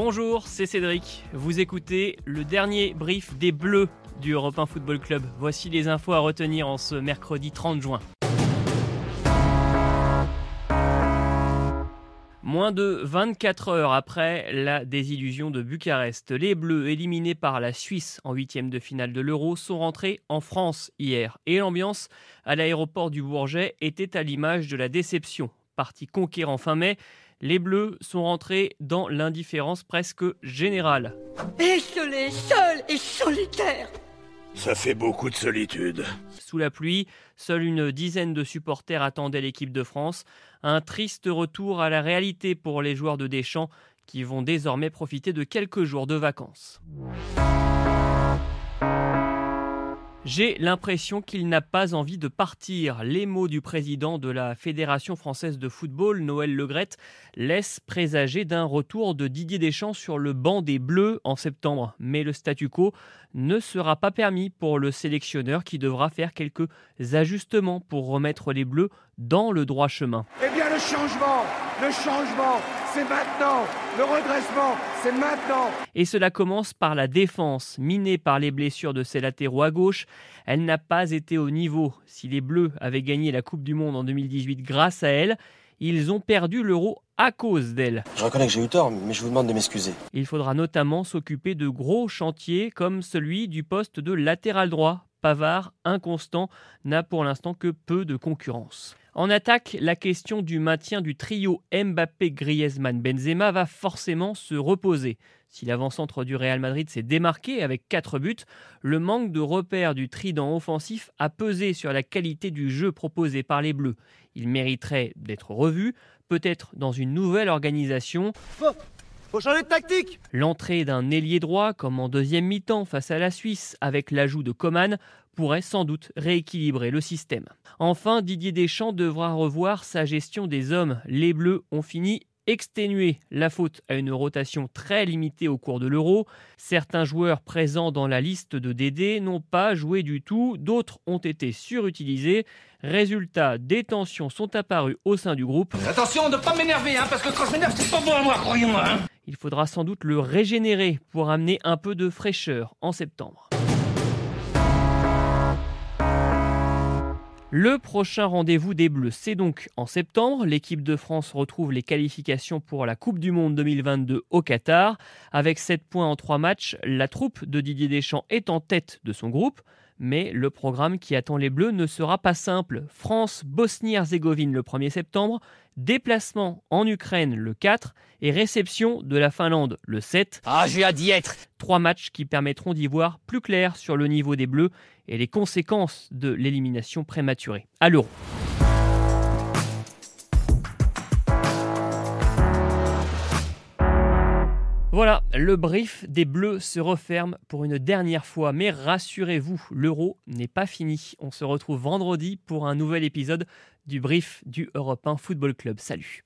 Bonjour, c'est Cédric. Vous écoutez le dernier brief des Bleus du Europe 1 Football Club. Voici les infos à retenir en ce mercredi 30 juin. Moins de 24 heures après la désillusion de Bucarest, les Bleus, éliminés par la Suisse en huitième de finale de l'Euro, sont rentrés en France hier. Et l'ambiance à l'aéroport du Bourget était à l'image de la déception. Parti conquérant fin mai, les Bleus sont rentrés dans l'indifférence presque générale. Isolé, seul et solitaire ça fait beaucoup de solitude. Sous la pluie, seule une dizaine de supporters attendaient l'équipe de France. Un triste retour à la réalité pour les joueurs de Deschamps qui vont désormais profiter de quelques jours de vacances. J'ai l'impression qu'il n'a pas envie de partir. Les mots du président de la Fédération française de football, Noël Legrette, laissent présager d'un retour de Didier Deschamps sur le banc des Bleus en septembre. Mais le statu quo ne sera pas permis pour le sélectionneur qui devra faire quelques ajustements pour remettre les Bleus dans le droit chemin. Eh le changement, le changement, c'est maintenant. Le redressement, c'est maintenant. Et cela commence par la défense. Minée par les blessures de ses latéraux à gauche, elle n'a pas été au niveau. Si les Bleus avaient gagné la Coupe du Monde en 2018 grâce à elle, ils ont perdu l'euro à cause d'elle. Je reconnais que j'ai eu tort, mais je vous demande de m'excuser. Il faudra notamment s'occuper de gros chantiers comme celui du poste de latéral droit. Pavard, inconstant, n'a pour l'instant que peu de concurrence. En attaque, la question du maintien du trio Mbappé-Griezmann-Benzema va forcément se reposer. Si l'avant-centre du Real Madrid s'est démarqué avec 4 buts, le manque de repères du trident offensif a pesé sur la qualité du jeu proposé par les Bleus. Il mériterait d'être revu, peut-être dans une nouvelle organisation. Faut tactique L'entrée d'un ailier droit, comme en deuxième mi-temps face à la Suisse, avec l'ajout de Coman, pourrait sans doute rééquilibrer le système. Enfin, Didier Deschamps devra revoir sa gestion des hommes. Les Bleus ont fini exténuer la faute à une rotation très limitée au cours de l'Euro. Certains joueurs présents dans la liste de DD n'ont pas joué du tout, d'autres ont été surutilisés. Résultat, des tensions sont apparues au sein du groupe. Attention de ne pas m'énerver, hein, parce que quand je m'énerve, c'est pas bon à moi, croyez-moi. Hein. Il faudra sans doute le régénérer pour amener un peu de fraîcheur en septembre. Le prochain rendez-vous des Bleus, c'est donc en septembre. L'équipe de France retrouve les qualifications pour la Coupe du Monde 2022 au Qatar. Avec 7 points en 3 matchs, la troupe de Didier Deschamps est en tête de son groupe. Mais le programme qui attend les Bleus ne sera pas simple. France-Bosnie-Herzégovine le 1er septembre, déplacement en Ukraine le 4 et réception de la Finlande le 7. Ah, j'ai hâte d'y être Trois matchs qui permettront d'y voir plus clair sur le niveau des Bleus et les conséquences de l'élimination prématurée à l'Euro. Voilà, le brief des Bleus se referme pour une dernière fois, mais rassurez-vous, l'Euro n'est pas fini. On se retrouve vendredi pour un nouvel épisode du brief du Europe 1 Football Club. Salut